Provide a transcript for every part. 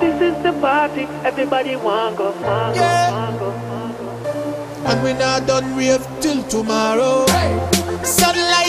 This is the party, everybody want go, want go, want go, want go. And we not done rave till tomorrow. Sunlight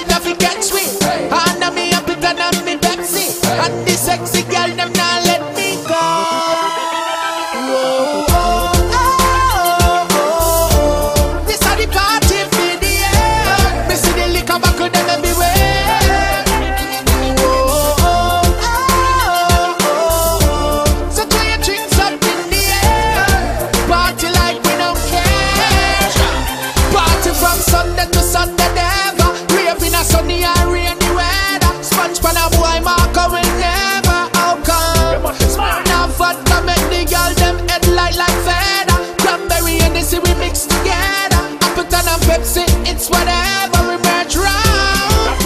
We mix together. Appleton and Pepsi, it's whatever we merge round.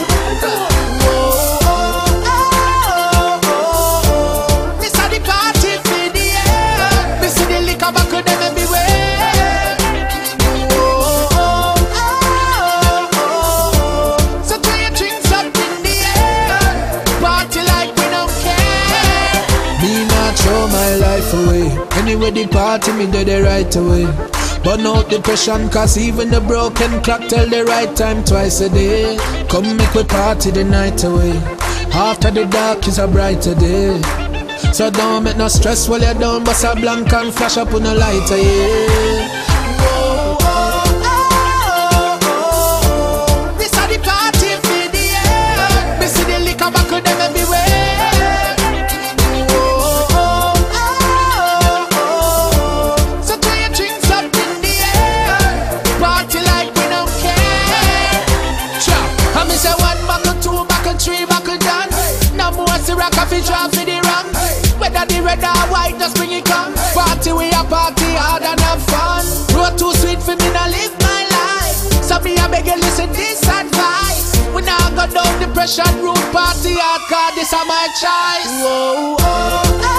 Throw your drinks up in the air. Party like we don't care. Me not throw my life away. Anyway, the party me the right away. Burn out depression, cause even the broken clock tell the right time twice a day. Come make we party the night away. After the dark is a brighter day. So don't make no stress while you're down, bust a blank and flash up on a lighter, yeah. Whoa, Ciroc, drop for the rum. Whether the red or white, just bring it come. Party we a party hard and have fun. Road too sweet for me, now live my life. So me I beg you listen this advice. We now go down depression road party hard, cause this is my choice. Whoa, oh, oh.